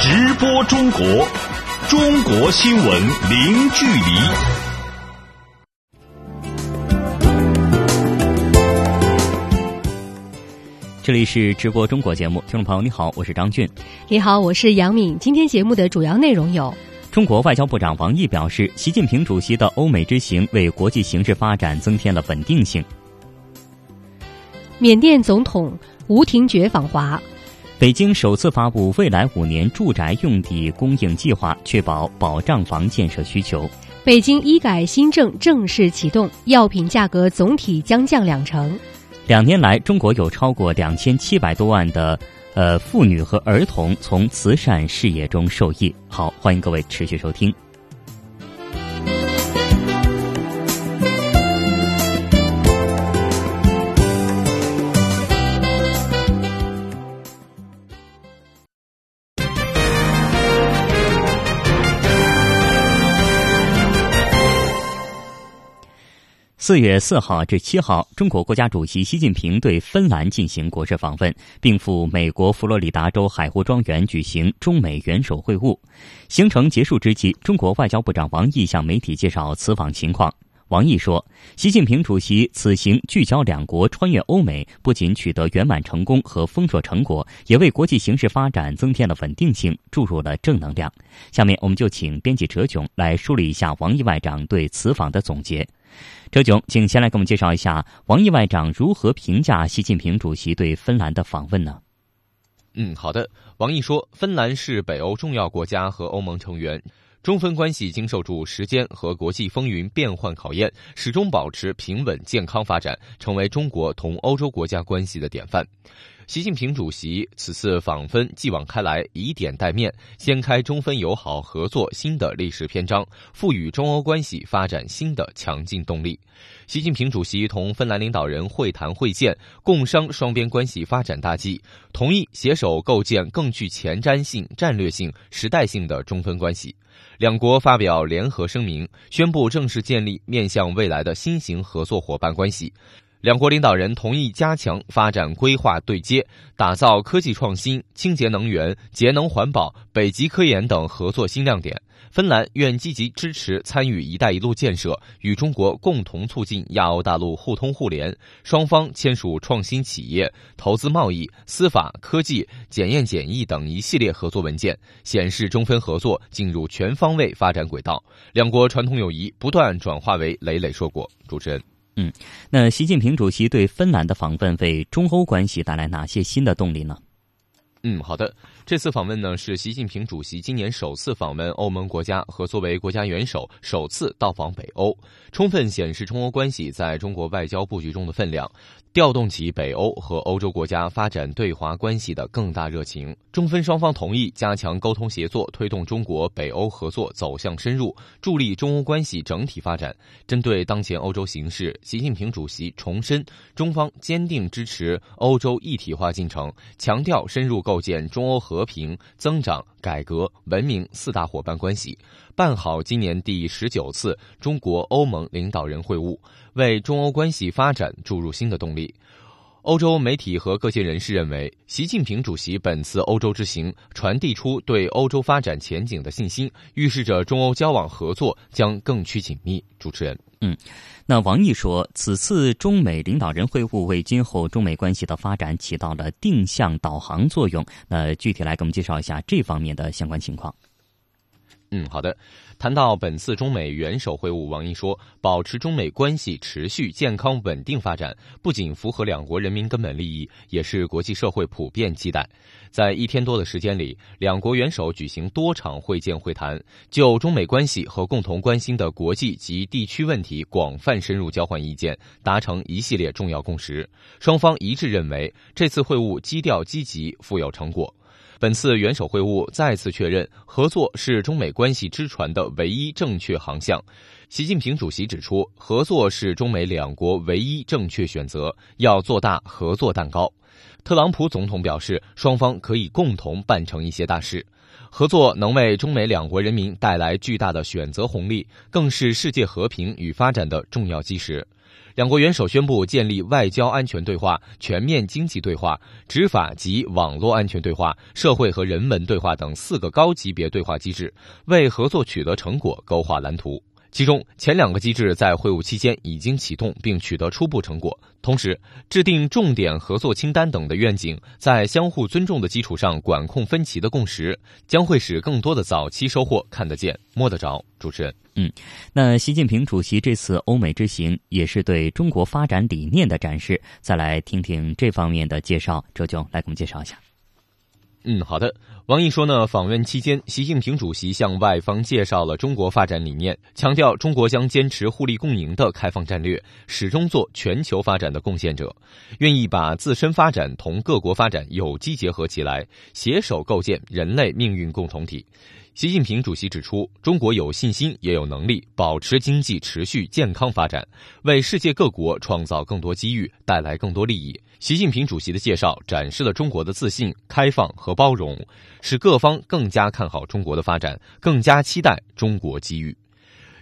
直播中国，中国新闻零距离。这里是直播中国节目，听众朋友你好，我是张俊。你好，我是杨敏。今天节目的主要内容有：中国外交部长王毅表示，习近平主席的欧美之行为国际形势发展增添了稳定性；缅甸总统吴廷觉访华。北京首次发布未来五年住宅用地供应计划，确保保障房建设需求。北京医改新政正式启动，药品价格总体将降两成。两年来，中国有超过两千七百多万的呃妇女和儿童从慈善事业中受益。好，欢迎各位持续收听。四月四号至七号，中国国家主席习近平对芬兰进行国事访问，并赴美国佛罗里达州海湖庄园举行中美元首会晤。行程结束之际，中国外交部长王毅向媒体介绍此访情况。王毅说：“习近平主席此行聚焦两国穿越欧美，不仅取得圆满成功和丰硕成果，也为国际形势发展增添了稳定性，注入了正能量。”下面我们就请编辑哲炯来梳理一下王毅外长对此访的总结。哲炯，请先来给我们介绍一下王毅外长如何评价习近平主席对芬兰的访问呢？嗯，好的。王毅说，芬兰是北欧重要国家和欧盟成员，中芬关系经受住时间和国际风云变幻考验，始终保持平稳健康发展，成为中国同欧洲国家关系的典范。习近平主席此次访芬，继往开来，以点带面，掀开中芬友好合作新的历史篇章，赋予中欧关系发展新的强劲动力。习近平主席同芬兰领导人会谈会见，共商双边关系发展大计，同意携手构建更具前瞻性、战略性、时代性的中芬关系。两国发表联合声明，宣布正式建立面向未来的新型合作伙伴关系。两国领导人同意加强发展规划对接，打造科技创新、清洁能源、节能环保、北极科研等合作新亮点。芬兰愿积极支持参与“一带一路”建设，与中国共同促进亚欧大陆互通互联。双方签署创新企业、投资贸易、司法、科技、检验检疫等一系列合作文件，显示中芬合作进入全方位发展轨道。两国传统友谊不断转化为累累硕果。主持人。嗯，那习近平主席对芬兰的访问为中欧关系带来哪些新的动力呢？嗯，好的。这次访问呢是习近平主席今年首次访问欧盟国家和作为国家元首首次到访北欧，充分显示中欧关系在中国外交布局中的分量，调动起北欧和欧洲国家发展对华关系的更大热情。中芬双方同意加强沟通协作，推动中国北欧合作走向深入，助力中欧关系整体发展。针对当前欧洲形势，习近平主席重申，中方坚定支持欧洲一体化进程，强调深入构建中欧和。平、增长、改革、文明四大伙伴关系，办好今年第十九次中国欧盟领导人会晤，为中欧关系发展注入新的动力。欧洲媒体和各界人士认为，习近平主席本次欧洲之行传递出对欧洲发展前景的信心，预示着中欧交往合作将更趋紧密。主持人，嗯。那王毅说，此次中美领导人会晤为今后中美关系的发展起到了定向导航作用。那具体来给我们介绍一下这方面的相关情况。嗯，好的。谈到本次中美元首会晤，王毅说，保持中美关系持续健康稳定发展，不仅符合两国人民根本利益，也是国际社会普遍期待。在一天多的时间里，两国元首举行多场会见会谈，就中美关系和共同关心的国际及地区问题广泛深入交换意见，达成一系列重要共识。双方一致认为，这次会晤基调积极，富有成果。本次元首会晤再次确认，合作是中美关系之船的唯一正确航向。习近平主席指出，合作是中美两国唯一正确选择，要做大合作蛋糕。特朗普总统表示，双方可以共同办成一些大事，合作能为中美两国人民带来巨大的选择红利，更是世界和平与发展的重要基石。两国元首宣布建立外交安全对话、全面经济对话、执法及网络安全对话、社会和人文对话等四个高级别对话机制，为合作取得成果勾画蓝图。其中前两个机制在会晤期间已经启动并取得初步成果，同时制定重点合作清单等的愿景，在相互尊重的基础上管控分歧的共识，将会使更多的早期收获看得见、摸得着。主持人，嗯，那习近平主席这次欧美之行也是对中国发展理念的展示，再来听听这方面的介绍，周炯来给我们介绍一下。嗯，好的。王毅说呢，访问期间，习近平主席向外方介绍了中国发展理念，强调中国将坚持互利共赢的开放战略，始终做全球发展的贡献者，愿意把自身发展同各国发展有机结合起来，携手构建人类命运共同体。习近平主席指出，中国有信心也有能力保持经济持续健康发展，为世界各国创造更多机遇，带来更多利益。习近平主席的介绍展示了中国的自信、开放和包容，使各方更加看好中国的发展，更加期待中国机遇。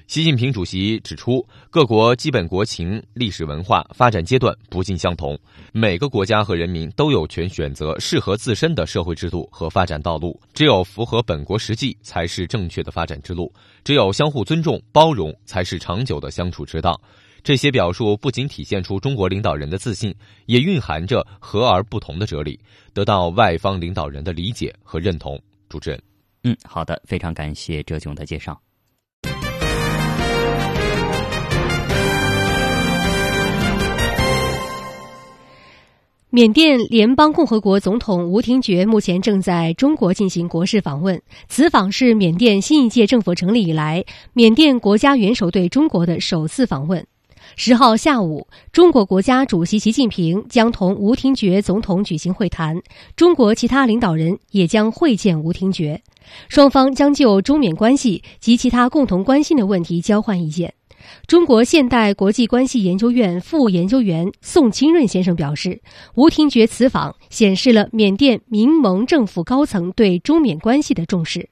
习近平主席指出，各国基本国情、历史文化、发展阶段不尽相同，每个国家和人民都有权选择适合自身的社会制度和发展道路。只有符合本国实际，才是正确的发展之路；只有相互尊重、包容，才是长久的相处之道。这些表述不仅体现出中国领导人的自信，也蕴含着和而不同的哲理，得到外方领导人的理解和认同。主持人，嗯，好的，非常感谢哲炯的介绍。缅甸联邦共和国总统吴廷觉目前正在中国进行国事访问，此访是缅甸新一届政府成立以来，缅甸国家元首对中国的首次访问。十号下午，中国国家主席习近平将同吴廷觉总统举行会谈，中国其他领导人也将会见吴廷觉，双方将就中缅关系及其他共同关心的问题交换意见。中国现代国际关系研究院副研究员宋清润先生表示，吴廷觉此访显示了缅甸民盟政府高层对中缅关系的重视。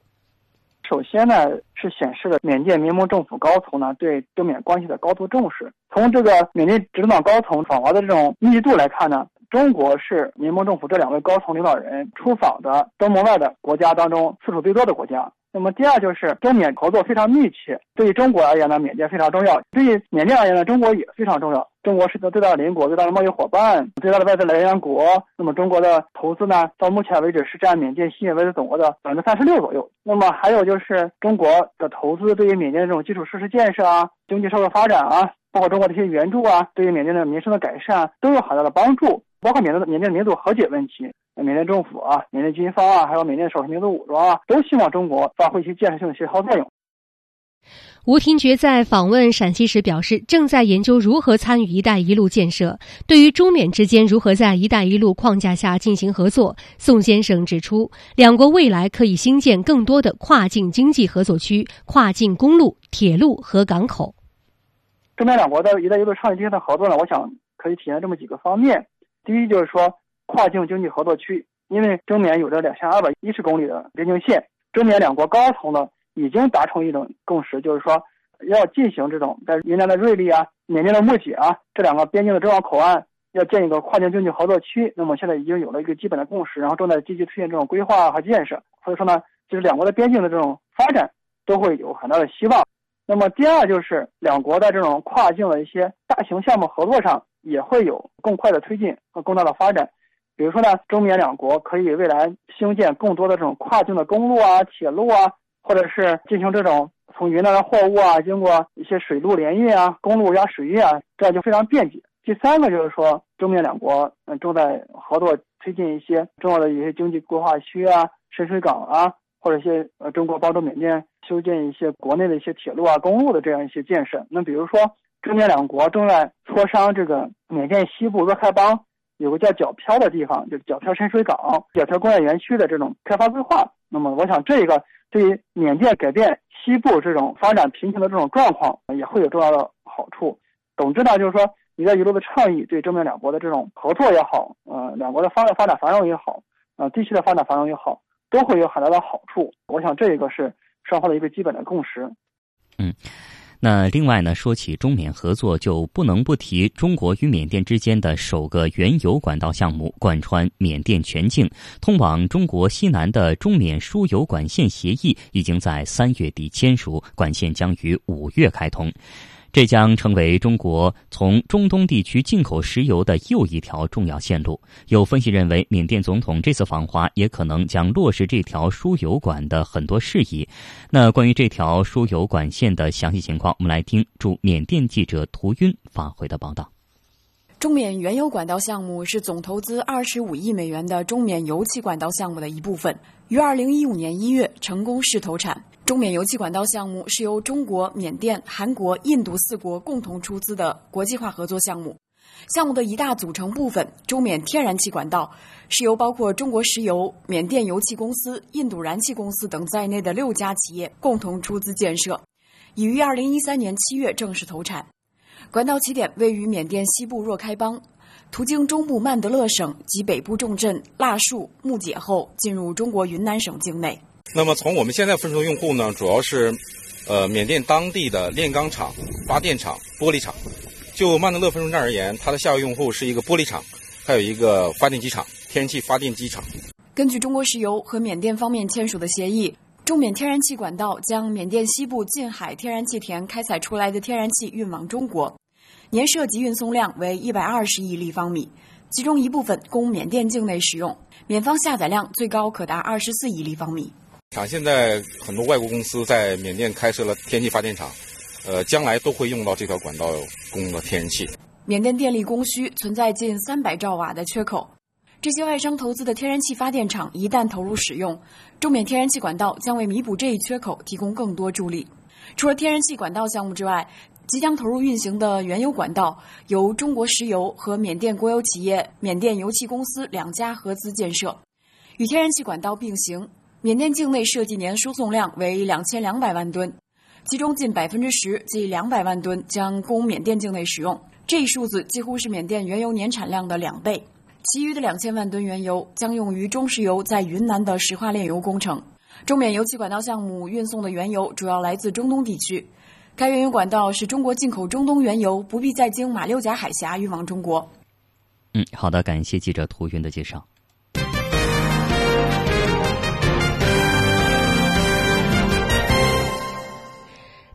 首先呢，是显示了缅甸民盟政府高层呢对中缅关系的高度重视。从这个缅甸执政党高层访华的这种密度来看呢，中国是民盟政府这两位高层领导人出访的东盟外的国家当中次数最多的国家。那么第二就是中缅合作非常密切，对于中国而言呢，缅甸非常重要；对于缅甸而言呢，中国也非常重要。中国是一个最大的邻国、最大的贸易伙伴、最大的外资来源国。那么中国的投资呢，到目前为止是占缅甸吸引外资总额的百分之三十六左右。那么还有就是中国的投资对于缅甸的这种基础设施建设啊、经济社会发展啊，包括中国的一些援助啊，对于缅甸的民生的改善都有很大的帮助。包括缅甸的缅甸民族和解问题。缅甸政府啊，缅甸军方啊，还有缅甸少数民族武装啊，都希望中国发挥一些建设性的协调作用。吴廷觉在访问陕西时表示，正在研究如何参与“一带一路”建设。对于中缅之间如何在“一带一路”框架下进行合作，宋先生指出，两国未来可以兴建更多的跨境经济合作区、跨境公路、铁路和港口。中缅两国在“一带一路”倡议之间的合作呢，我想可以体现这么几个方面。第一就是说。跨境经济合作区，因为中缅有着两千二百一十公里的边境线，中缅两国高层呢已经达成一种共识，就是说要进行这种在云南的瑞丽啊、缅甸的木姐啊这两个边境的重要口岸要建一个跨境经济合作区。那么现在已经有了一个基本的共识，然后正在积极推进这种规划和建设。所以说呢，就是两国的边境的这种发展都会有很大的希望。那么第二就是两国在这种跨境的一些大型项目合作上也会有更快的推进和更大的发展。比如说呢，中缅两国可以未来兴建更多的这种跨境的公路啊、铁路啊，或者是进行这种从云南的货物啊，经过一些水路联运啊、公路加水运啊，这样就非常便捷。第三个就是说，中缅两国嗯正在合作推进一些重要的一些经济规划区啊、深水港啊，或者一些呃中国帮助缅甸修建一些国内的一些铁路啊、公路的这样一些建设。那比如说，中缅两国正在磋商这个缅甸西部若开邦。有个叫角漂的地方，就是角漂深水港、角漂工业园区的这种开发规划。那么，我想这一个对于缅甸改变西部这种发展贫穷的这种状况，也会有重要的好处。总之呢，就是说“一带一路”的倡议对中缅两国的这种合作也好，呃，两国的发发展繁荣也好，呃，地区的发展繁荣也好，都会有很大的好处。我想这一个是双方的一个基本的共识。嗯。那另外呢，说起中缅合作，就不能不提中国与缅甸之间的首个原油管道项目——贯穿缅甸全境、通往中国西南的中缅输油管线协议，已经在三月底签署，管线将于五月开通。这将成为中国从中东地区进口石油的又一条重要线路。有分析认为，缅甸总统这次访华也可能将落实这条输油管的很多事宜。那关于这条输油管线的详细情况，我们来听驻缅甸记者涂晕发回的报道。中缅原油管道项目是总投资二十五亿美元的中缅油气管道项目的一部分，于二零一五年一月成功试投产。中缅油气管道项目是由中国、缅甸、韩国、印度四国共同出资的国际化合作项目。项目的一大组成部分——中缅天然气管道，是由包括中国石油、缅甸油气公司、印度燃气公司等在内的六家企业共同出资建设，已于二零一三年七月正式投产。管道起点位于缅甸西部若开邦，途经中部曼德勒省及北部重镇腊树、木姐后，进入中国云南省境内。那么从我们现在分出的用户呢，主要是，呃，缅甸当地的炼钢厂、发电厂、玻璃厂。就曼德勒分出站而言，它的下游用户是一个玻璃厂，还有一个发电机厂、天然气发电机厂。根据中国石油和缅甸方面签署的协议，中缅天然气管道将缅甸西部近海天然气田开采出来的天然气运往中国，年涉及运送量为一百二十亿立方米，其中一部分供缅甸境内使用，缅方下载量最高可达二十四亿立方米。厂现在很多外国公司在缅甸开设了天然气发电厂，呃，将来都会用到这条管道供的天然气。缅甸电力供需存在近三百兆瓦的缺口，这些外商投资的天然气发电厂一旦投入使用，中缅天然气管道将为弥补这一缺口提供更多助力。除了天然气管道项目之外，即将投入运行的原油管道由中国石油和缅甸国有企业缅甸油气公司两家合资建设，与天然气管道并行。缅甸境内设计年输送量为两千两百万吨，其中近百分之十，即两百万吨将供缅甸境内使用。这一数字几乎是缅甸原油年产量的两倍。其余的两千万吨原油将用于中石油在云南的石化炼油工程。中缅油气管道项目运送的原油主要来自中东地区，该原油管道是中国进口中东原油不必再经马六甲海峡运往中国。嗯，好的，感谢记者涂云的介绍。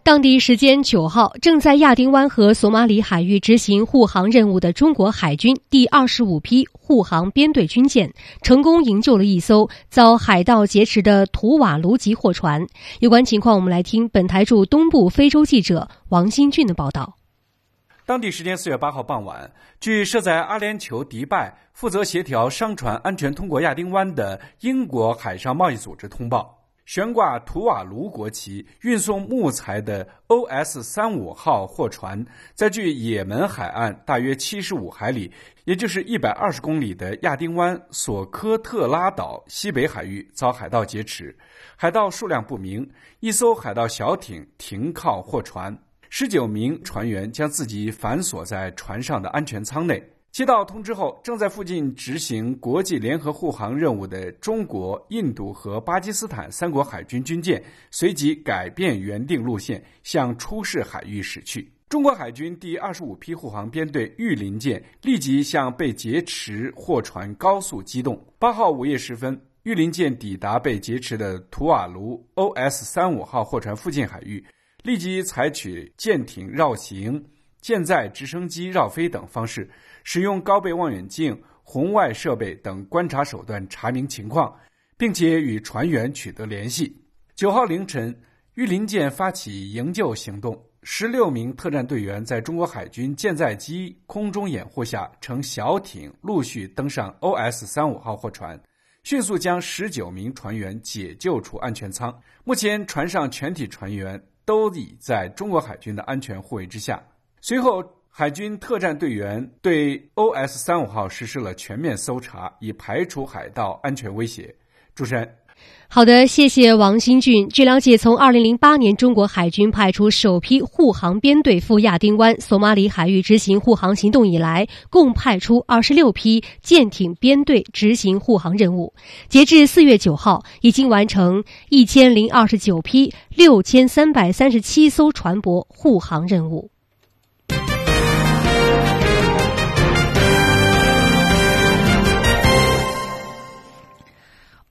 当地时间九号，正在亚丁湾和索马里海域执行护航任务的中国海军第二十五批护航编队军舰，成功营救了一艘遭海盗劫持的图瓦卢籍货船。有关情况，我们来听本台驻东部非洲记者王新俊的报道。当地时间四月八号傍晚，据设在阿联酋迪拜、负责协调商船安全通过亚丁湾的英国海上贸易组织通报。悬挂图瓦卢国旗、运送木材的 OS 三五号货船，在距也门海岸大约七十五海里，也就是一百二十公里的亚丁湾索科特拉岛西北海域遭海盗劫持，海盗数量不明。一艘海盗小艇停靠货船，十九名船员将自己反锁在船上的安全舱内。接到通知后，正在附近执行国际联合护航任务的中国、印度和巴基斯坦三国海军军舰随即改变原定路线，向出事海域驶去。中国海军第二十五批护航编队“玉林舰”立即向被劫持货船高速机动。八号午夜时分，玉林舰抵达被劫持的图瓦卢 OS 三五号货船附近海域，立即采取舰艇绕行、舰载直升机绕飞等方式。使用高倍望远镜、红外设备等观察手段查明情况，并且与船员取得联系。九号凌晨，玉林舰发起营救行动，十六名特战队员在中国海军舰载机空中掩护下，乘小艇陆续登上 OS 三五号货船，迅速将十九名船员解救出安全舱。目前，船上全体船员都已在中国海军的安全护卫之下。随后。海军特战队员对 OS 三五号实施了全面搜查，以排除海盗安全威胁。主持人，好的，谢谢王新俊。据了解，从二零零八年中国海军派出首批护航编队赴亚丁湾、索马里海域执行护航行动以来，共派出二十六批舰艇编队执行护航任务。截至四月九号，已经完成一千零二十九批六千三百三十七艘船舶护航任务。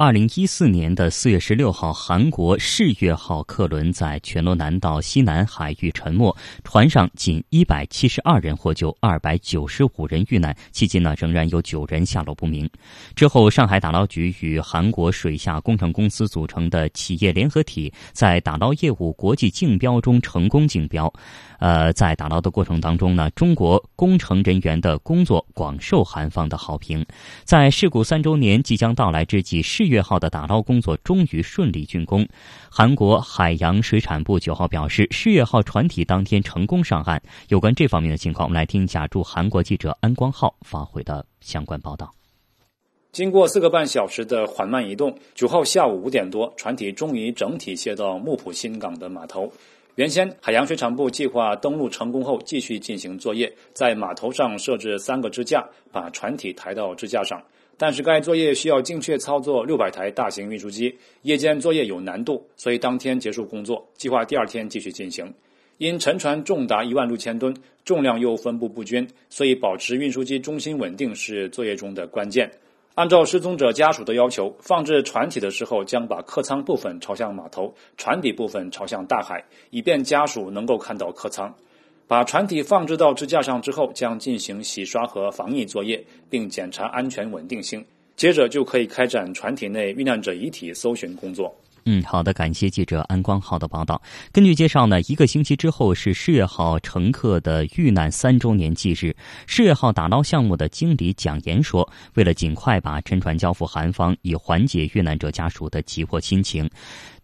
二零一四年的四月十六号，韩国世越号客轮在全罗南道西南海域沉没，船上仅一百七十二人获救，二百九十五人遇难，迄今呢仍然有九人下落不明。之后，上海打捞局与韩国水下工程公司组成的企业联合体在打捞业务国际竞标中成功竞标。呃，在打捞的过程当中呢，中国工程人员的工作广受韩方的好评。在事故三周年即将到来之际，世月号的打捞工作终于顺利竣工。韩国海洋水产部九号表示，世越号船体当天成功上岸。有关这方面的情况，我们来听一下驻韩国记者安光浩发回的相关报道。经过四个半小时的缓慢移动，九号下午五点多，船体终于整体卸到木浦新港的码头。原先海洋水产部计划登陆成功后继续进行作业，在码头上设置三个支架，把船体抬到支架上。但是该作业需要精确操作六百台大型运输机，夜间作业有难度，所以当天结束工作，计划第二天继续进行。因沉船重达一万六千吨，重量又分布不均，所以保持运输机中心稳定是作业中的关键。按照失踪者家属的要求，放置船体的时候将把客舱部分朝向码头，船底部分朝向大海，以便家属能够看到客舱。把船体放置到支架上之后，将进行洗刷和防疫作业，并检查安全稳定性。接着就可以开展船体内遇难者遗体搜寻工作。嗯，好的，感谢记者安光浩的报道。根据介绍呢，一个星期之后是世越号乘客的遇难三周年忌日。世越号打捞项目的经理蒋岩说：“为了尽快把沉船交付韩方，以缓解遇难者家属的急迫心情，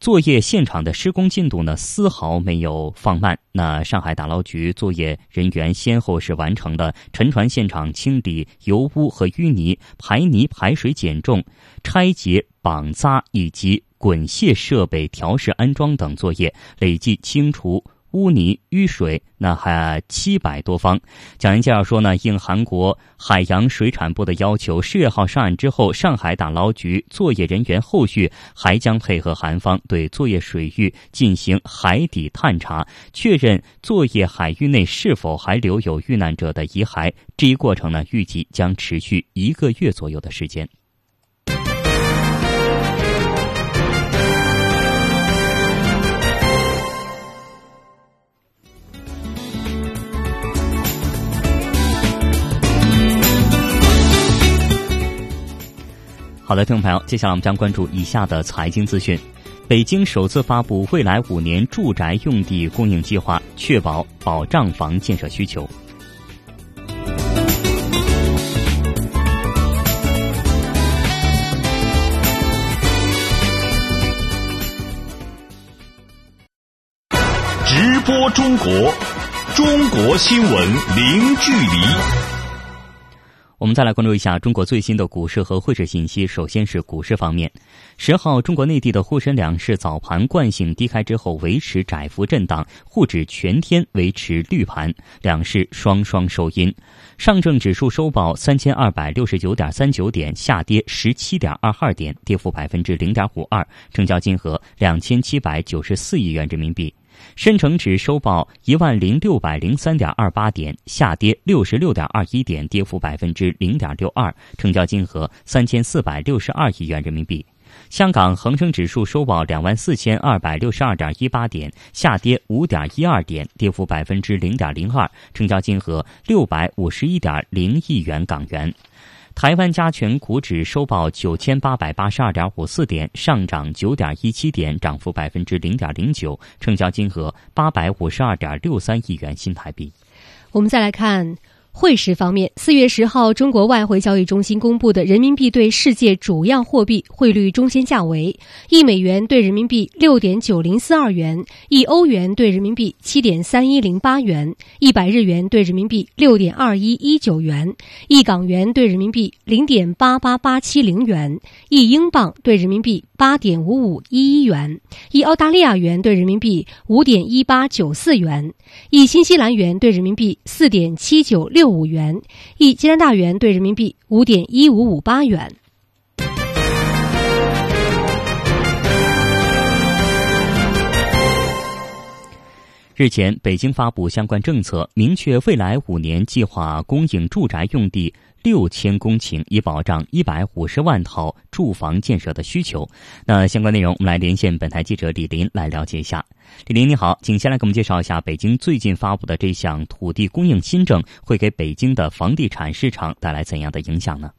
作业现场的施工进度呢丝毫没有放慢。那上海打捞局作业人员先后是完成了沉船现场清理油污和淤泥、排泥排水减重、拆解绑扎以及。”滚卸设备调试安装等作业，累计清除污泥淤水，那还七百多方。蒋岩介绍说呢，应韩国海洋水产部的要求，十月号上岸之后，上海打捞局作业人员后续还将配合韩方对作业水域进行海底探查，确认作业海域内是否还留有遇难者的遗骸。这一过程呢，预计将持续一个月左右的时间。好的，听众朋友，接下来我们将关注以下的财经资讯：北京首次发布未来五年住宅用地供应计划，确保保障房建设需求。直播中国，中国新闻零距离。我们再来关注一下中国最新的股市和汇市信息。首先是股市方面，十号，中国内地的沪深两市早盘惯性低开之后维持窄幅震荡，沪指全天维持绿盘，两市双双收阴。上证指数收报三千二百六十九点三九点，下跌十七点二二点，跌幅百分之零点五二，成交金额两千七百九十四亿元人民币。深成指收报一万零六百零三点二八点，下跌六十六点二一点，跌幅百分之零点六二，成交金额三千四百六十二亿元人民币。香港恒生指数收报两万四千二百六十二点一八点，下跌五点一二点，跌幅百分之零点零二，成交金额六百五十一点零亿元港元。台湾加权股指收报九千八百八十二点五四点，上涨九点一七点，涨幅百分之零点零九，成交金额八百五十二点六三亿元新台币。我们再来看汇市方面，四月十号，中国外汇交易中心公布的人民币对世界主要货币汇率中间价为：一美元兑人民币六点九零四二元，一欧元兑人民币七点三一零八元，一百日元兑人民币六点二一一九元，一港元兑人民币零点八八八七零元，一英镑兑人民币八点五五一一元，一澳大利亚元兑人民币五点一八九四元，一新西兰元兑人民币四点七九六。六五元，一加拿大元兑人民币五点一五五八元。日前，北京发布相关政策，明确未来五年计划供应住宅用地六千公顷，以保障一百五十万套住房建设的需求。那相关内容，我们来连线本台记者李林来了解一下。李林，你好，请先来给我们介绍一下北京最近发布的这项土地供应新政会给北京的房地产市场带来怎样的影响呢？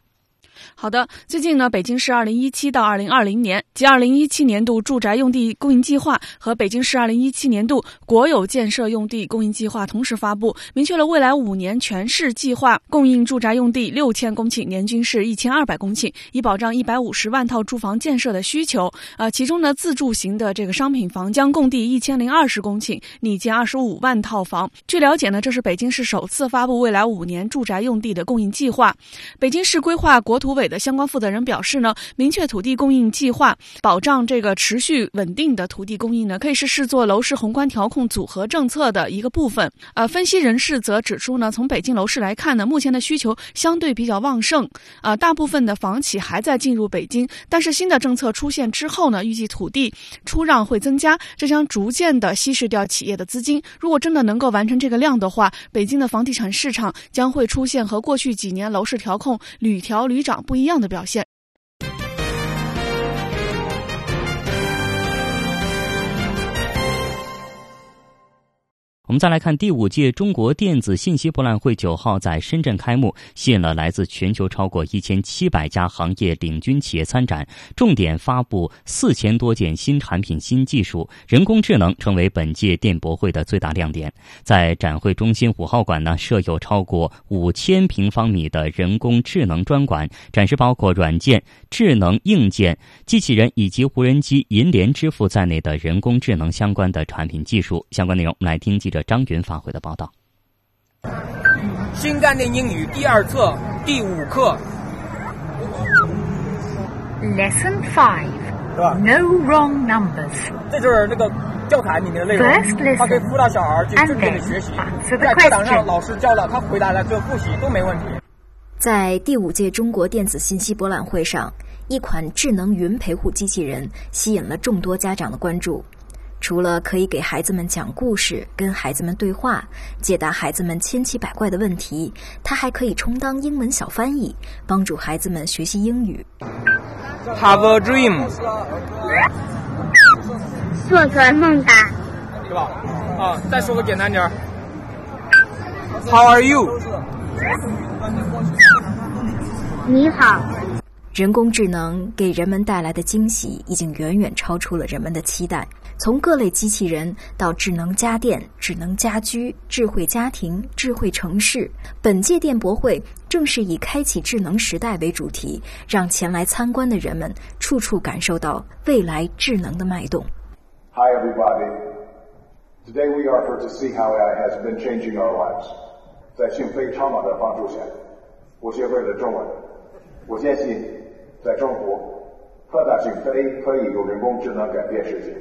好的，最近呢，北京市二零一七到二零二零年及二零一七年度住宅用地供应计划和北京市二零一七年度国有建设用地供应计划同时发布，明确了未来五年全市计划供应住宅用地六千公顷，年均是一千二百公顷，以保障一百五十万套住房建设的需求。呃，其中呢，自住型的这个商品房将供地一千零二十公顷，拟建二十五万套房。据了解呢，这是北京市首次发布未来五年住宅用地的供应计划。北京市规划国土。土委的相关负责人表示呢，明确土地供应计划，保障这个持续稳定的土地供应呢，可以是视作楼市宏观调控组合政策的一个部分。呃，分析人士则指出呢，从北京楼市来看呢，目前的需求相对比较旺盛，呃，大部分的房企还在进入北京，但是新的政策出现之后呢，预计土地出让会增加，这将逐渐的稀释掉企业的资金。如果真的能够完成这个量的话，北京的房地产市场将会出现和过去几年楼市调控屡调屡涨。不一样的表现。我们再来看第五届中国电子信息博览会，九号在深圳开幕，吸引了来自全球超过一千七百家行业领军企业参展，重点发布四千多件新产品、新技术，人工智能成为本届电博会的最大亮点。在展会中心五号馆呢，设有超过五千平方米的人工智能专馆，展示包括软件、智能硬件、机器人以及无人机、银联支付在内的人工智能相关的产品技术。相关内容，我们来听记。张云发回的报道。新概念英语第二册第五课。Lesson Five。对吧？No wrong numbers。这就是那个教材里面的内容，他可以辅导小孩去正确的学习。在课堂上老师教了，他回答了就复习都没问题。在第五届中国电子信息博览会上，一款智能云陪护机器人吸引了众多家长的关注。除了可以给孩子们讲故事、跟孩子们对话、解答孩子们千奇百怪的问题，他还可以充当英文小翻译，帮助孩子们学习英语。Have a dream，做个梦吧，是吧？啊，再说个简单点儿。How are you？你好。人工智能给人们带来的惊喜已经远远超出了人们的期待。从各类机器人到智能家电、智能家居、智慧家庭、智慧城市，本届电博会正是以“开启智能时代”为主题，让前来参观的人们处处感受到未来智能的脉动。Hi everybody, today we are here to see how i has been changing our lives。在讯飞超马的帮助下，我学会了中文。我坚信，在中国，科大讯飞可以用人工智能改变世界。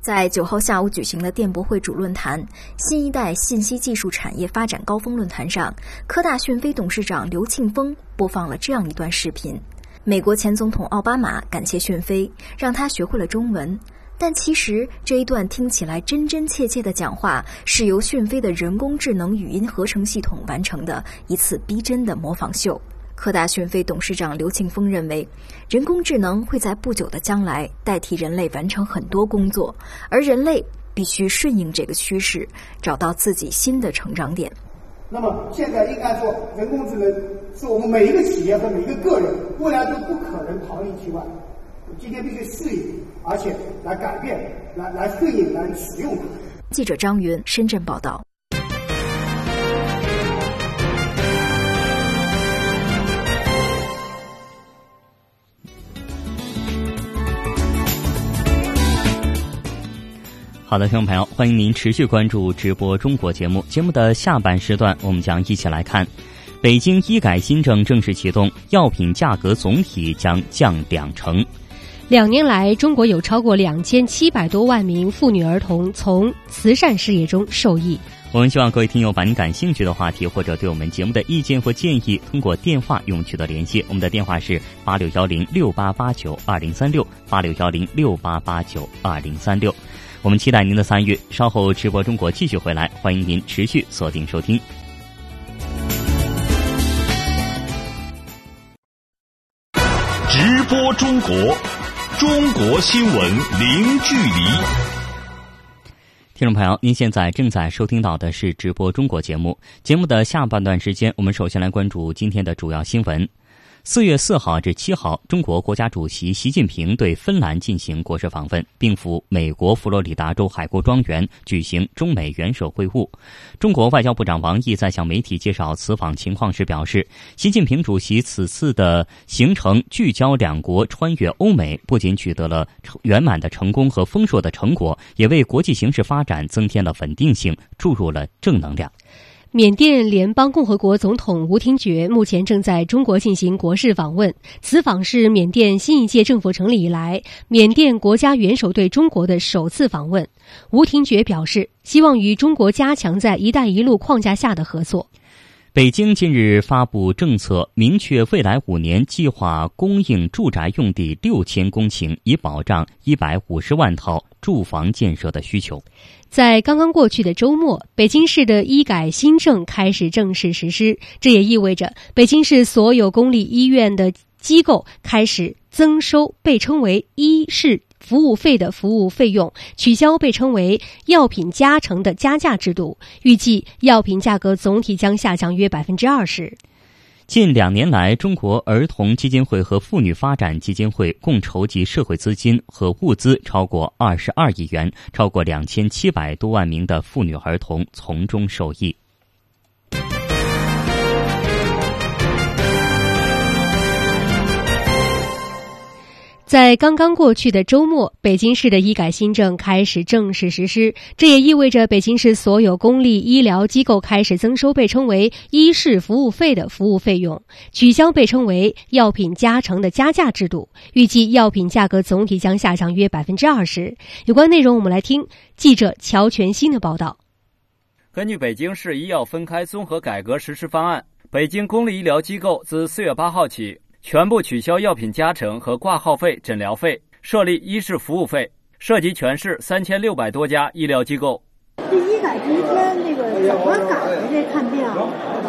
在九号下午举行的电博会主论坛“新一代信息技术产业发展高峰论坛”上，科大讯飞董事长刘庆峰播放了这样一段视频：美国前总统奥巴马感谢讯飞，让他学会了中文。但其实这一段听起来真真切切的讲话，是由讯飞的人工智能语音合成系统完成的一次逼真的模仿秀。科大讯飞董事长刘庆峰认为，人工智能会在不久的将来代替人类完成很多工作，而人类必须顺应这个趋势，找到自己新的成长点。那么，现在应该说，人工智能是我们每一个企业和每一个个人未来都不可能逃离其外，今天必须适应，而且来改变，来来适应，来使用它。记者张云深圳报道。好的，听众朋友，欢迎您持续关注直播中国节目。节目的下半时段，我们将一起来看：北京医改新政正式启动，药品价格总体将降两成。两年来，中国有超过两千七百多万名妇女儿童从慈善事业中受益。我们希望各位听友把您感兴趣的话题或者对我们节目的意见或建议，通过电话与我们取得联系。我们的电话是八六幺零六八八九二零三六八六幺零六八八九二零三六。我们期待您的参与。稍后直播中国继续回来，欢迎您持续锁定收听。直播中国，中国新闻零距离。听众朋友，您现在正在收听到的是直播中国节目。节目的下半段时间，我们首先来关注今天的主要新闻。四月四号至七号，中国国家主席习近平对芬兰进行国事访问，并赴美国佛罗里达州海国庄园举行中美元首会晤。中国外交部长王毅在向媒体介绍此访情况时表示，习近平主席此次的行程聚焦两国穿越欧美，不仅取得了圆满的成功和丰硕的成果，也为国际形势发展增添了稳定性，注入了正能量。缅甸联邦共和国总统吴廷觉目前正在中国进行国事访问，此访是缅甸新一届政府成立以来缅甸国家元首对中国的首次访问。吴廷觉表示，希望与中国加强在“一带一路”框架下的合作。北京近日发布政策，明确未来五年计划供应住宅用地六千公顷，以保障一百五十万套住房建设的需求。在刚刚过去的周末，北京市的医改新政开始正式实施，这也意味着北京市所有公立医院的机构开始增收被称为“医事”。服务费的服务费用取消被称为药品加成的加价制度，预计药品价格总体将下降约百分之二十。近两年来，中国儿童基金会和妇女发展基金会共筹集社会资金和物资超过二十二亿元，超过两千七百多万名的妇女儿童从中受益。在刚刚过去的周末，北京市的医改新政开始正式实施，这也意味着北京市所有公立医疗机构开始增收被称为“医事服务费”的服务费用，取消被称为“药品加成”的加价制度，预计药品价格总体将下降约百分之二十。有关内容，我们来听记者乔全新的报道。根据北京市医药分开综合改革实施方案，北京公立医疗机构自四月八号起。全部取消药品加成和挂号费、诊疗费，设立医事服务费，涉及全市三千六百多家医疗机构。这医改第一天，那个怎么改的这看病？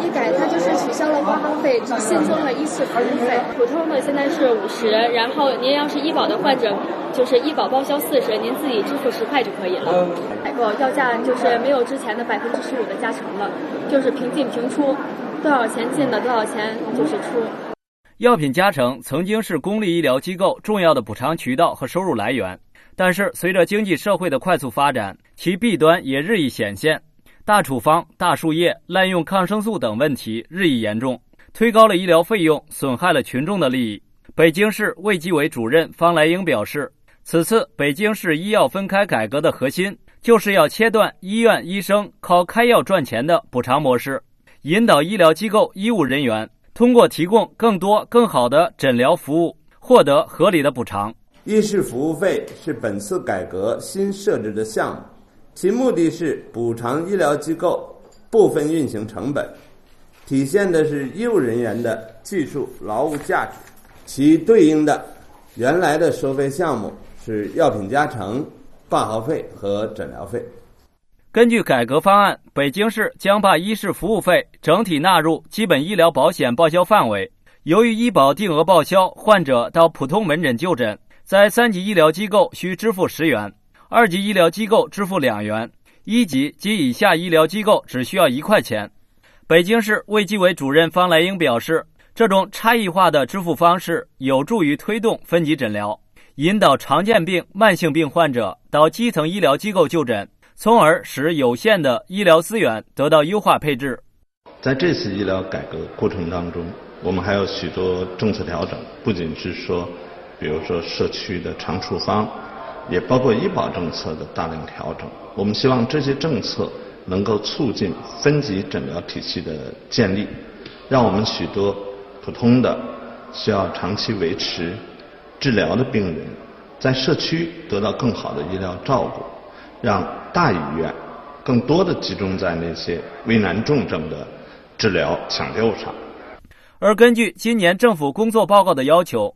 医改它就是取消了挂号费，只新增了医事服务费。普通的现在是五十，然后您要是医保的患者，就是医保报销四十，您自己支付十块就可以了。采购药价就是没有之前的百分之十五的加成了，就是平进平出，多少钱进的多少钱就是出。药品加成曾经是公立医疗机构重要的补偿渠道和收入来源，但是随着经济社会的快速发展，其弊端也日益显现。大处方、大输液、滥用抗生素等问题日益严重，推高了医疗费用，损害了群众的利益。北京市卫计委主任方来英表示，此次北京市医药分开改革的核心，就是要切断医院医生靠开药赚钱的补偿模式，引导医疗机构医务人员。通过提供更多、更好的诊疗服务，获得合理的补偿。医师服务费是本次改革新设置的项目，其目的是补偿医疗机构部分运行成本，体现的是医务人员的技术劳务价值。其对应的原来的收费项目是药品加成、挂号费和诊疗费。根据改革方案，北京市将把医事服务费整体纳入基本医疗保险报销范围。由于医保定额报销，患者到普通门诊就诊，在三级医疗机构需支付十元，二级医疗机构支付两元，一级及以下医疗机构只需要一块钱。北京市卫计委主任方来英表示，这种差异化的支付方式有助于推动分级诊疗，引导常见病、慢性病患者到基层医疗机构就诊。从而使有限的医疗资源得到优化配置。在这次医疗改革过程当中，我们还有许多政策调整，不仅是说，比如说社区的长处方，也包括医保政策的大量调整。我们希望这些政策能够促进分级诊疗体系的建立，让我们许多普通的需要长期维持治疗的病人，在社区得到更好的医疗照顾，让大医院更多的集中在那些危难重症的治疗抢救上。而根据今年政府工作报告的要求，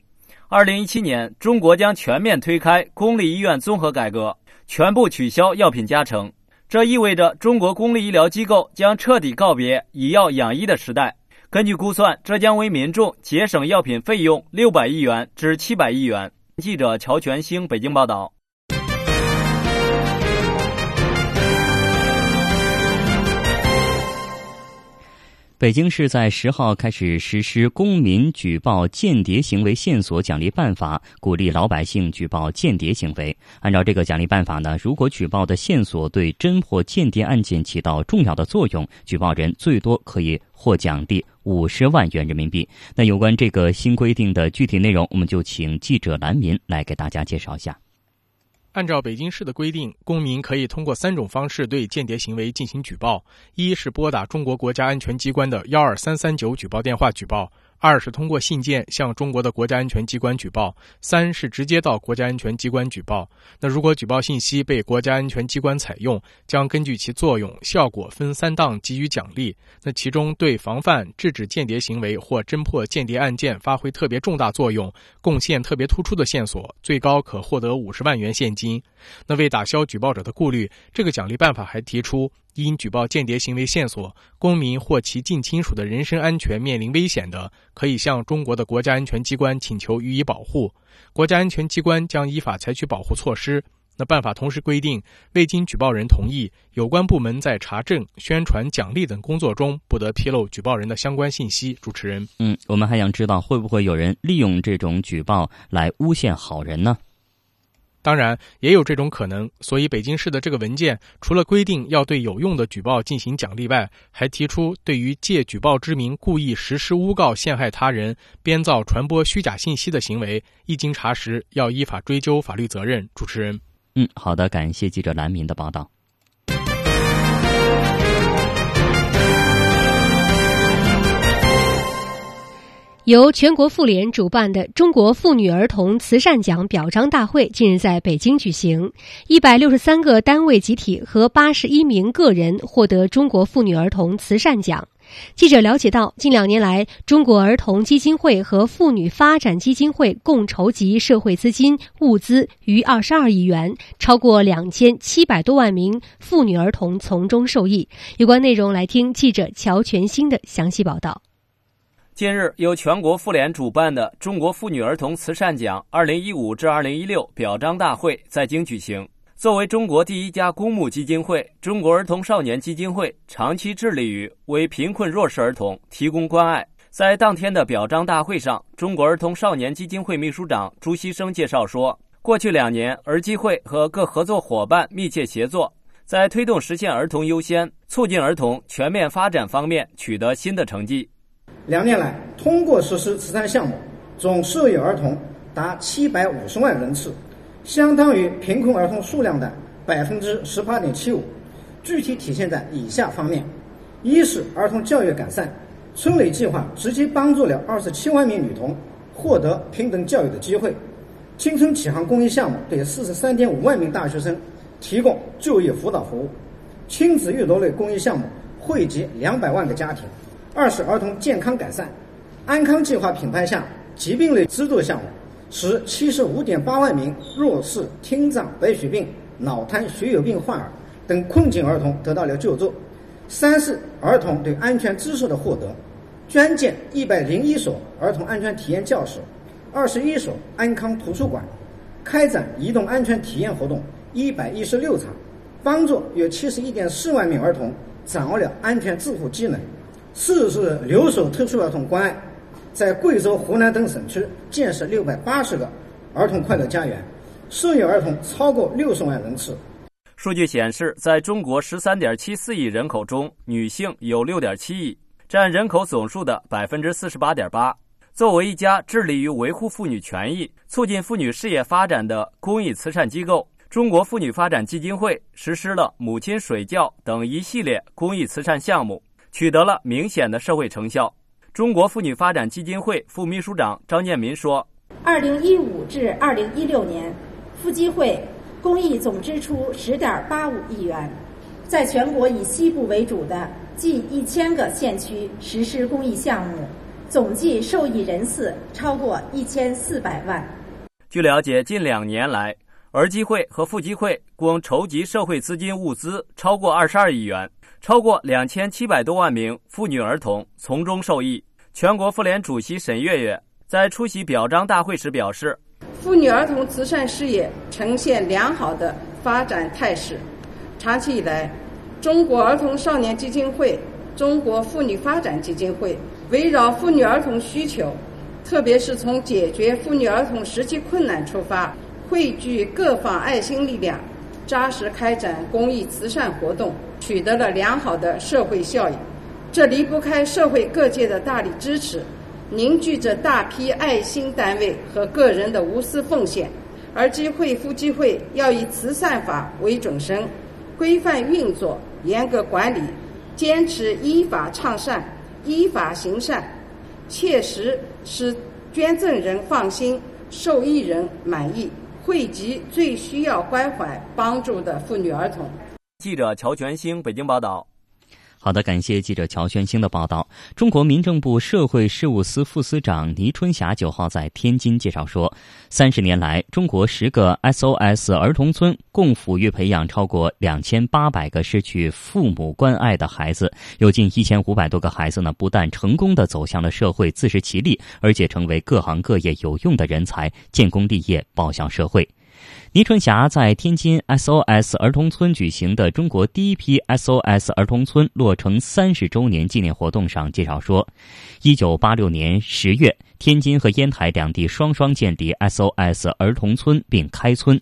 二零一七年中国将全面推开公立医院综合改革，全部取消药品加成。这意味着中国公立医疗机构将彻底告别以药养医的时代。根据估算，这将为民众节省药品费用六百亿元至七百亿元。记者乔全兴北京报道。北京市在十号开始实施公民举报间谍行为线索奖励办法，鼓励老百姓举报间谍行为。按照这个奖励办法呢，如果举报的线索对侦破间谍案件起到重要的作用，举报人最多可以获奖励五十万元人民币。那有关这个新规定的具体内容，我们就请记者蓝民来给大家介绍一下。按照北京市的规定，公民可以通过三种方式对间谍行为进行举报：一是拨打中国国家安全机关的幺二三三九举报电话举报。二是通过信件向中国的国家安全机关举报，三是直接到国家安全机关举报。那如果举报信息被国家安全机关采用，将根据其作用、效果分三档给予奖励。那其中对防范、制止间谍行为或侦破间谍案件发挥特别重大作用、贡献特别突出的线索，最高可获得五十万元现金。那为打消举报者的顾虑，这个奖励办法还提出。因举报间谍行为线索，公民或其近亲属的人身安全面临危险的，可以向中国的国家安全机关请求予以保护，国家安全机关将依法采取保护措施。那办法同时规定，未经举报人同意，有关部门在查证、宣传、奖励等工作中，不得披露举报人的相关信息。主持人，嗯，我们还想知道，会不会有人利用这种举报来诬陷好人呢？当然也有这种可能，所以北京市的这个文件除了规定要对有用的举报进行奖励外，还提出对于借举报之名故意实施诬告陷害他人、编造传播虚假信息的行为，一经查实要依法追究法律责任。主持人，嗯，好的，感谢记者蓝明的报道。由全国妇联主办的中国妇女儿童慈善奖表彰大会近日在北京举行，一百六十三个单位集体和八十一名个人获得中国妇女儿童慈善奖。记者了解到，近两年来，中国儿童基金会和妇女发展基金会共筹集社会资金、物资逾二十二亿元，超过两千七百多万名妇女儿童从中受益。有关内容，来听记者乔全新的详细报道。近日，由全国妇联主办的中国妇女儿童慈善奖二零一五至二零一六表彰大会在京举行。作为中国第一家公募基金会，中国儿童少年基金会长期致力于为贫困弱势儿童提供关爱。在当天的表彰大会上，中国儿童少年基金会秘书长朱锡生介绍说，过去两年，儿基会和各合作伙伴密切协作，在推动实现儿童优先、促进儿童全面发展方面取得新的成绩。两年来，通过实施慈善项目，总受益儿童达七百五十万人次，相当于贫困儿童数量的百分之十八点七五。具体体现在以下方面：一是儿童教育改善，春蕾计划直接帮助了二十七万名女童获得平等教育的机会；青春启航公益项目对四十三点五万名大学生提供就业辅导服务；亲子阅读类公益项目惠及两百万个家庭。二是儿童健康改善，安康计划品牌下疾病类资助项目，使七十五点八万名弱视、听障、白血病、脑瘫、血友病患儿等困境儿童得到了救助。三是儿童对安全知识的获得，捐建一百零一所儿童安全体验教室，二十一所安康图书馆，开展移动安全体验活动一百一十六场，帮助约七十一点四万名儿童掌握了安全自护技能。四是留守特殊儿童关爱，在贵州、湖南等省区建设六百八十个儿童快乐家园，受益儿童超过六十万人次。数据显示，在中国十三点七四亿人口中，女性有六点七亿，占人口总数的百分之四十八点八。作为一家致力于维护妇女权益、促进妇女事业发展的公益慈善机构，中国妇女发展基金会实施了母亲水窖等一系列公益慈善项目，取得了明显的社会成效。中国妇女发展基金会副秘书长张建民说：“二零一五至二零一六年，妇基会。”公益总支出十点八五亿元，在全国以西部为主的近一千个县区实施公益项目，总计受益人次超过一千四百万。据了解，近两年来，儿基会和妇基会共筹集社会资金物资超过二十二亿元，超过两千七百多万名妇女儿童从中受益。全国妇联主席沈月月在出席表彰大会时表示。妇女儿童慈善事业呈现良好的发展态势。长期以来，中国儿童少年基金会、中国妇女发展基金会围绕妇女儿童需求，特别是从解决妇女儿童实际困难出发，汇聚各方爱心力量，扎实开展公益慈善活动，取得了良好的社会效益。这离不开社会各界的大力支持。凝聚着大批爱心单位和个人的无私奉献，而基会、夫基会要以慈善法为准绳，规范运作，严格管理，坚持依法倡善、依法行善，切实使捐赠人放心、受益人满意，惠及最需要关怀帮助的妇女儿童。记者乔全兴北京报道。好的，感谢记者乔轩星的报道。中国民政部社会事务司副司长倪春霞九号在天津介绍说，三十年来，中国十个 SOS 儿童村共抚育培养超过两千八百个失去父母关爱的孩子，有近一千五百多个孩子呢，不但成功的走向了社会，自食其力，而且成为各行各业有用的人才，建功立业，报效社会。倪春霞在天津 SOS 儿童村举行的中国第一批 SOS 儿童村落成三十周年纪念活动上介绍说，一九八六年十月，天津和烟台两地双双建立 SOS 儿童村并开村。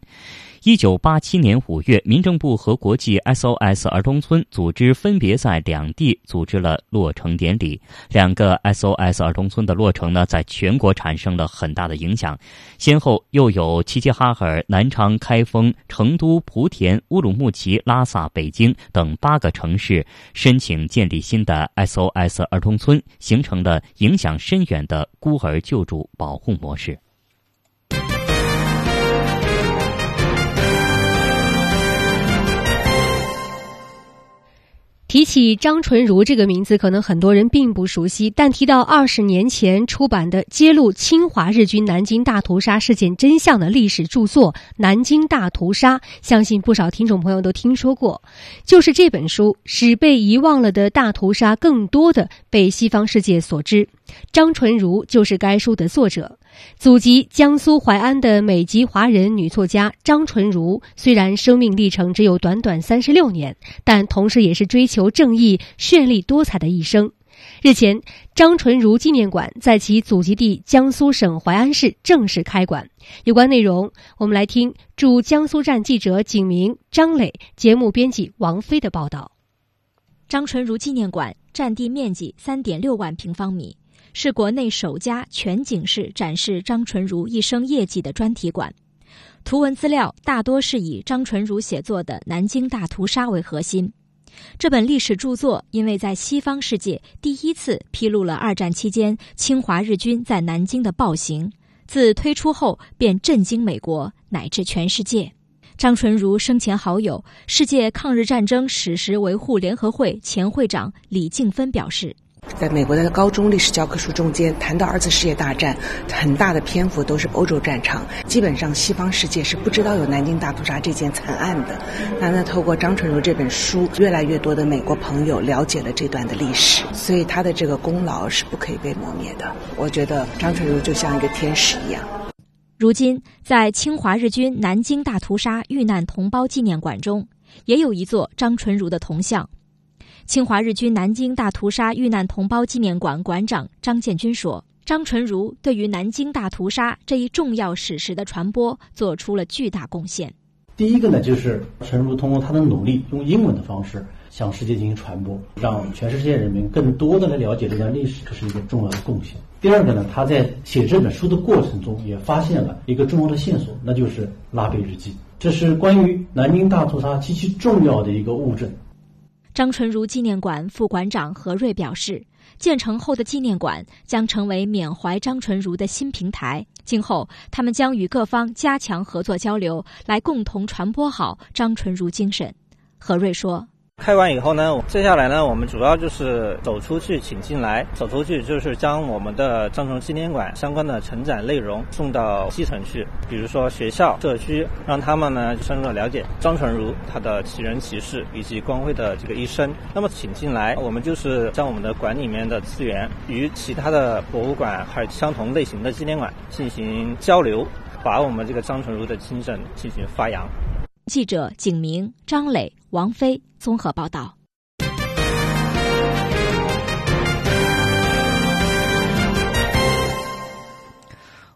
一九八七年五月，民政部和国际 SOS 儿童村组织分别在两地组织了落成典礼。两个 SOS 儿童村的落成呢，在全国产生了很大的影响。先后又有齐齐哈尔、南昌、开封、成都、莆田、乌鲁木齐、拉萨、北京等八个城市申请建立新的 SOS 儿童村，形成了影响深远的孤儿救助保护模式。提起张纯如这个名字，可能很多人并不熟悉。但提到二十年前出版的揭露侵华日军南京大屠杀事件真相的历史著作《南京大屠杀》，相信不少听众朋友都听说过。就是这本书，使被遗忘了的大屠杀更多的被西方世界所知。张纯如就是该书的作者。祖籍江苏淮安的美籍华人女作家张纯如，虽然生命历程只有短短三十六年，但同时也是追求正义、绚丽多彩的一生。日前，张纯如纪念馆在其祖籍地江苏省淮安市正式开馆。有关内容，我们来听驻江苏站记者景明、张磊，节目编辑王飞的报道。张纯如纪念馆占地面积三点六万平方米。是国内首家全景式展示张纯如一生业绩的专题馆，图文资料大多是以张纯如写作的《南京大屠杀》为核心。这本历史著作因为在西方世界第一次披露了二战期间侵华日军在南京的暴行，自推出后便震惊美国乃至全世界。张纯如生前好友、世界抗日战争史实维护联合会前会长李静芬表示。在美国的高中历史教科书中间，谈到二次世界大战，很大的篇幅都是欧洲战场，基本上西方世界是不知道有南京大屠杀这件惨案的。那那透过张纯如这本书，越来越多的美国朋友了解了这段的历史，所以他的这个功劳是不可以被磨灭的。我觉得张纯如就像一个天使一样。如今，在侵华日军南京大屠杀遇难同胞纪念馆中，也有一座张纯如的铜像。侵华日军南京大屠杀遇难同胞纪念馆馆长张建军说：“张纯如对于南京大屠杀这一重要史实的传播做出了巨大贡献。第一个呢，就是陈如通过他的努力，用英文的方式向世界进行传播，让全世界人民更多的来了解这段历史，这是一个重要的贡献。第二个呢，他在写这本书的过程中也发现了一个重要的线索，那就是拉贝日记，这是关于南京大屠杀极其重要的一个物证。张纯如纪念馆副馆长何瑞表示。建成后的纪念馆将成为缅怀张纯如的新平台。今后，他们将与各方加强合作交流，来共同传播好张纯如精神。何瑞说。开完以后呢，接下来呢，我们主要就是走出去，请进来。走出去就是将我们的张纯纪念馆相关的成长内容送到基层去，比如说学校、社区，让他们呢深入的了解张纯如他的奇人奇事以及光辉的这个一生。那么，请进来，我们就是将我们的馆里面的资源与其他的博物馆还有相同类型的纪念馆进行交流，把我们这个张纯如的精神进行发扬。记者景明、张磊、王飞综合报道。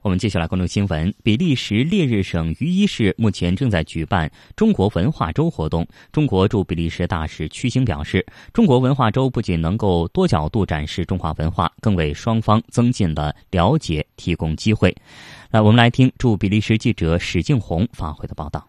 我们接下来关注新闻：比利时列日省于伊市目前正在举办中国文化周活动。中国驻比利时大使屈星表示，中国文化周不仅能够多角度展示中华文化，更为双方增进了了解，提供机会。来，我们来听驻比利时记者史静红发回的报道。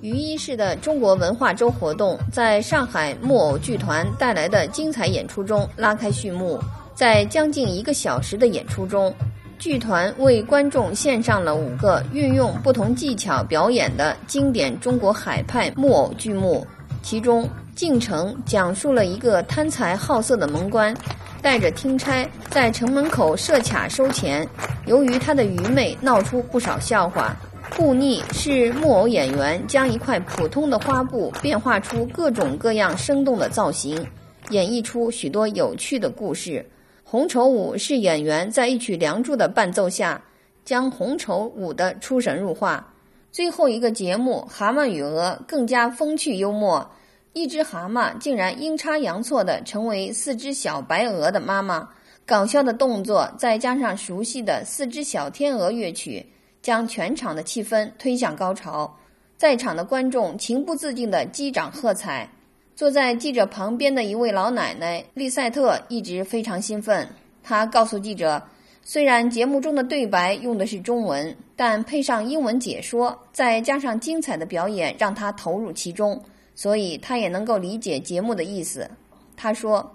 于一市的中国文化周活动，在上海木偶剧团带来的精彩演出中拉开序幕。在将近一个小时的演出中，剧团为观众献上了五个运用不同技巧表演的经典中国海派木偶剧目。其中，进城讲述了一个贪财好色的门官。带着听差在城门口设卡收钱，由于他的愚昧，闹出不少笑话。布逆是木偶演员将一块普通的花布变化出各种各样生动的造型，演绎出许多有趣的故事。红绸舞是演员在一曲《梁祝》的伴奏下，将红绸舞的出神入化。最后一个节目《蛤蟆与鹅》更加风趣幽默。一只蛤蟆竟然阴差阳错地成为四只小白鹅的妈妈，搞笑的动作再加上熟悉的四只小天鹅乐曲，将全场的气氛推向高潮。在场的观众情不自禁地击掌喝彩。坐在记者旁边的一位老奶奶丽赛特一直非常兴奋。她告诉记者，虽然节目中的对白用的是中文，但配上英文解说，再加上精彩的表演，让她投入其中。所以她也能够理解节目的意思。她说：“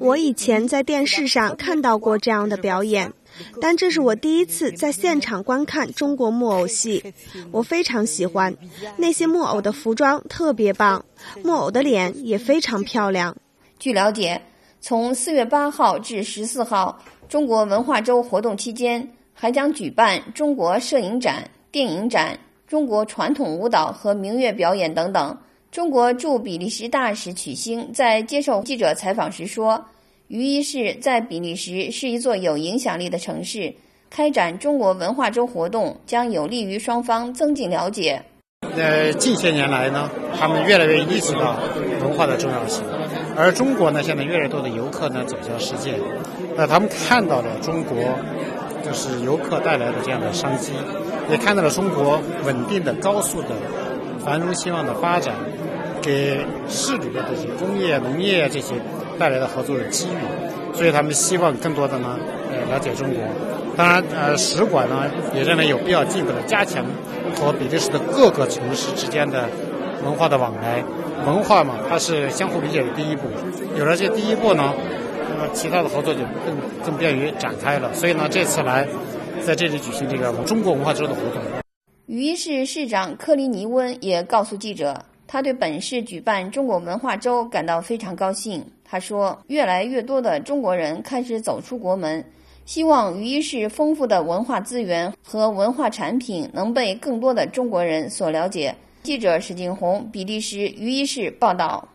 我以前在电视上看到过这样的表演，但这是我第一次在现场观看中国木偶戏。我非常喜欢那些木偶的服装特别棒，木偶的脸也非常漂亮。”据了解，从四月八号至十四号，中国文化周活动期间还将举办中国摄影展、电影展。中国传统舞蹈和民乐表演等等。中国驻比利时大使曲星在接受记者采访时说：“于伊市在比利时是一座有影响力的城市，开展中国文化周活动将有利于双方增进了解。”呃，近些年来呢，他们越来越意识到文化的重要性，而中国呢，现在越来越多的游客呢走向世界，那他们看到了中国。就是游客带来的这样的商机，也看到了中国稳定的、高速的、繁荣兴旺的发展，给市里的这些工业、农业这些带来的合作的机遇，所以他们希望更多的呢，呃，了解中国。当然，呃，使馆呢也认为有必要进一步的加强和比利时的各个城市之间的文化的往来。文化嘛，它是相互理解的第一步，有了这第一步呢。那么其他的合作就更更便于展开了，所以呢，这次来在这里举行这个中国文化周的活动。于市市长克里尼温也告诉记者，他对本市举办中国文化周感到非常高兴。他说，越来越多的中国人开始走出国门，希望于一市丰富的文化资源和文化产品能被更多的中国人所了解。记者史景红，比利时于一市报道。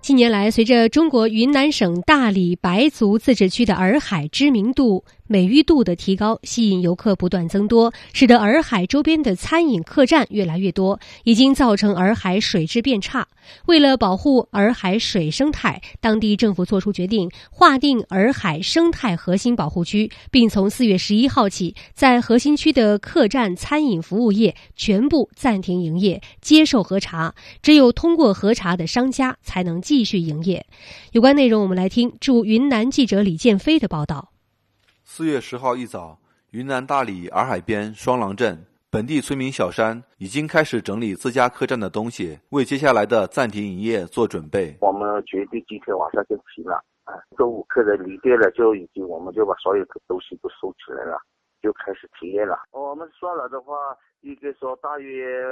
近年来，随着中国云南省大理白族自治区的洱海知名度美誉度的提高，吸引游客不断增多，使得洱海周边的餐饮客栈越来越多，已经造成洱海水质变差。为了保护洱海水生态，当地政府作出决定，划定洱海生态核心保护区，并从四月十一号起，在核心区的客栈、餐饮服务业全部暂停营业，接受核查。只有通过核查的商家才能继续营业。有关内容，我们来听驻云南记者李建飞的报道。四月十号一早，云南大理洱海边双廊镇本地村民小山已经开始整理自家客栈的东西，为接下来的暂停营业做准备。我们决定今天晚上就停了。啊，中午客人离店了，就已经我们就把所有的东西都收起来了，就开始停业了。我们算了的话，应该说大约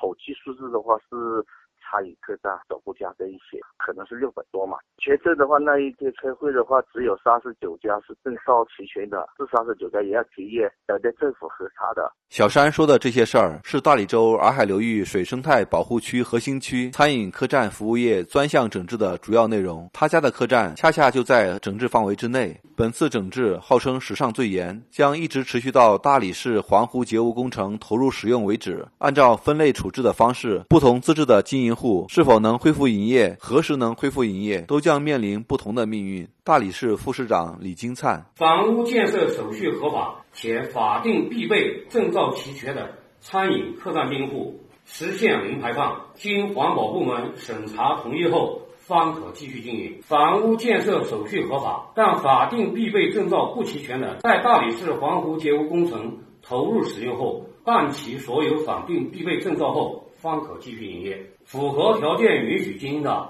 统计数字的话是。餐饮客栈都不加这一些，可能是六百多嘛。全镇的话，那一天开会的话，只有三十九家是证照齐全的，这三十九家也要停业，等待政府核查的。小山说的这些事儿，是大理州洱海流域水生态保护区核心区餐饮客栈服务业专项整治的主要内容。他家的客栈恰恰就在整治范围之内。本次整治号称史上最严，将一直持续到大理市环湖截污工程投入使用为止。按照分类处置的方式，不同资质的经营户是否能恢复营业，何时能恢复营业，都将面临不同的命运。大理市副市长李金灿：房屋建设手续合法且法定必备证照齐全的餐饮客栈宾户，实现零排放，经环保部门审查同意后，方可继续经营。房屋建设手续合法但法定必备证照不齐全的，在大理市环湖截污工程投入使用后，办齐所有法定必备证照后，方可继续营业。符合条件允许经营的，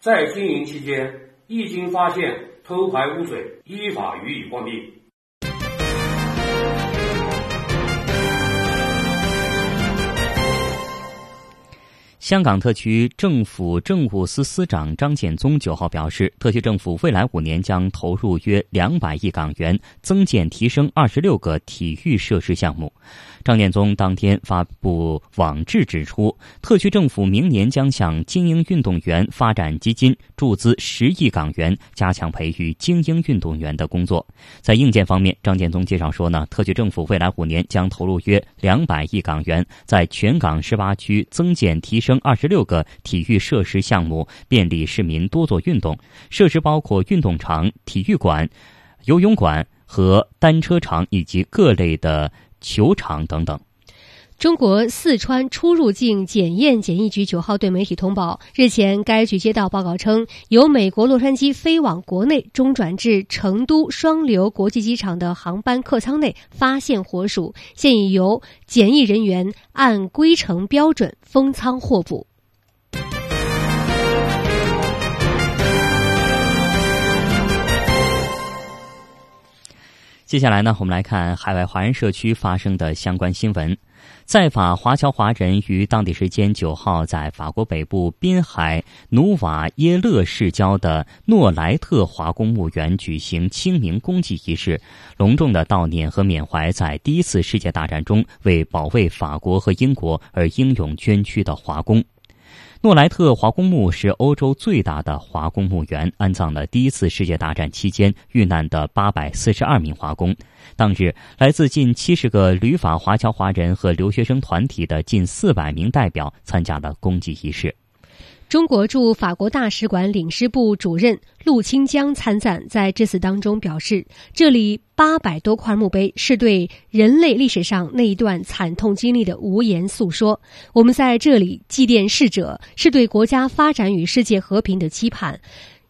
在经营期间。一经发现偷排污水，依法予以关闭。香港特区政府政务司司长张建宗九号表示，特区政府未来五年将投入约两百亿港元，增建提升二十六个体育设施项目。张建宗当天发布网志指出，特区政府明年将向精英运动员发展基金注资十亿港元，加强培育精英运动员的工作。在硬件方面，张建宗介绍说呢，特区政府未来五年将投入约两百亿港元，在全港十八区增建提升二十六个体育设施项目，便利市民多做运动。设施包括运动场、体育馆、游泳馆和单车场以及各类的。球场等等。中国四川出入境检验检疫局九号对媒体通报，日前该局接到报告称，由美国洛杉矶飞往国内中转至成都双流国际机场的航班客舱内发现火鼠，现已由检疫人员按规程标准封舱获补。接下来呢，我们来看海外华人社区发生的相关新闻。在法华侨华人于当地时间九号在法国北部滨海努瓦耶勒市郊的诺莱特华工墓园举行清明公祭仪式，隆重的悼念和缅怀在第一次世界大战中为保卫法国和英国而英勇捐躯的华工。诺莱特华公墓是欧洲最大的华公墓园，安葬了第一次世界大战期间遇难的八百四十二名华工。当日，来自近七十个旅法华侨华人和留学生团体的近四百名代表参加了公祭仪式。中国驻法国大使馆领事部主任陆清江参赞，在致辞当中表示：“这里八百多块墓碑是对人类历史上那一段惨痛经历的无言诉说。我们在这里祭奠逝者，是对国家发展与世界和平的期盼，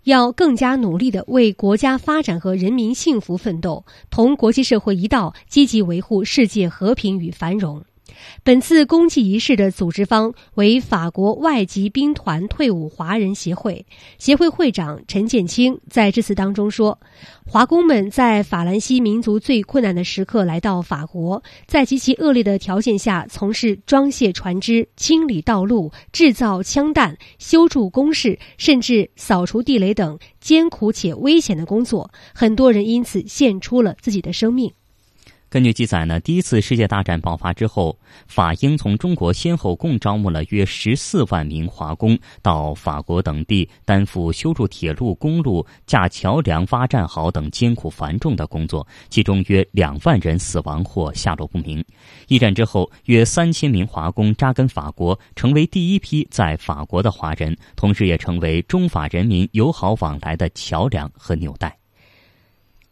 要更加努力的为国家发展和人民幸福奋斗，同国际社会一道积极维护世界和平与繁荣。”本次公祭仪式的组织方为法国外籍兵团退伍华人协会。协会会长陈建清在致辞当中说：“华工们在法兰西民族最困难的时刻来到法国，在极其恶劣的条件下从事装卸船只、清理道路、制造枪弹、修筑工事，甚至扫除地雷等艰苦且危险的工作。很多人因此献出了自己的生命。”根据记载呢，第一次世界大战爆发之后，法英从中国先后共招募了约十四万名华工到法国等地，担负修筑铁路、公路、架桥梁、挖战壕等艰苦繁重的工作，其中约两万人死亡或下落不明。一战之后，约三千名华工扎根法国，成为第一批在法国的华人，同时也成为中法人民友好往来的桥梁和纽带。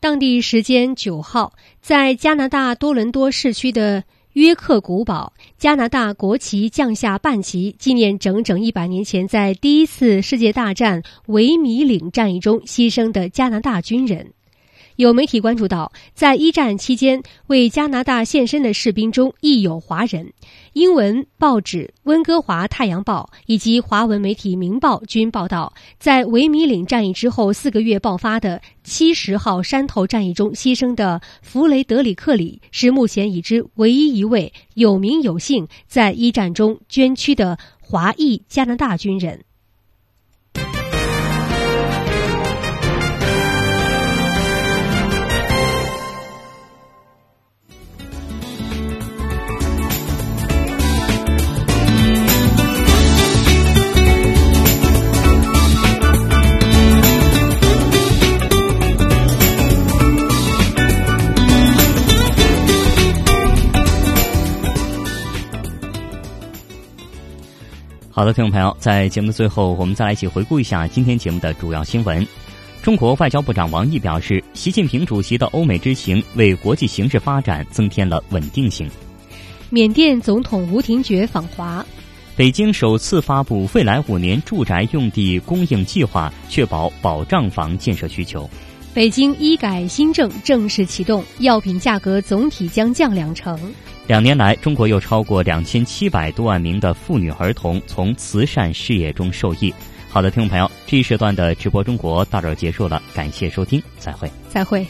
当地时间九号，在加拿大多伦多市区的约克古堡，加拿大国旗降下半旗，纪念整整一百年前在第一次世界大战维米岭战役中牺牲的加拿大军人。有媒体关注到，在一战期间为加拿大献身的士兵中亦有华人。英文报纸《温哥华太阳报》以及华文媒体《明报》均报道，在维米岭战役之后四个月爆发的七十号山头战役中牺牲的弗雷德里克里是目前已知唯一一位有名有姓在一战中捐躯的华裔加拿大军人。好的，听众朋友，在节目的最后，我们再来一起回顾一下今天节目的主要新闻。中国外交部长王毅表示，习近平主席的欧美之行为国际形势发展增添了稳定性。缅甸总统吴廷觉访华。北京首次发布未来五年住宅用地供应计划，确保保障房建设需求。北京医改新政正式启动，药品价格总体将降两成。两年来，中国有超过两千七百多万名的妇女儿童从慈善事业中受益。好的，听众朋友，这一时段的直播中国到这儿结束了，感谢收听，再会，再会。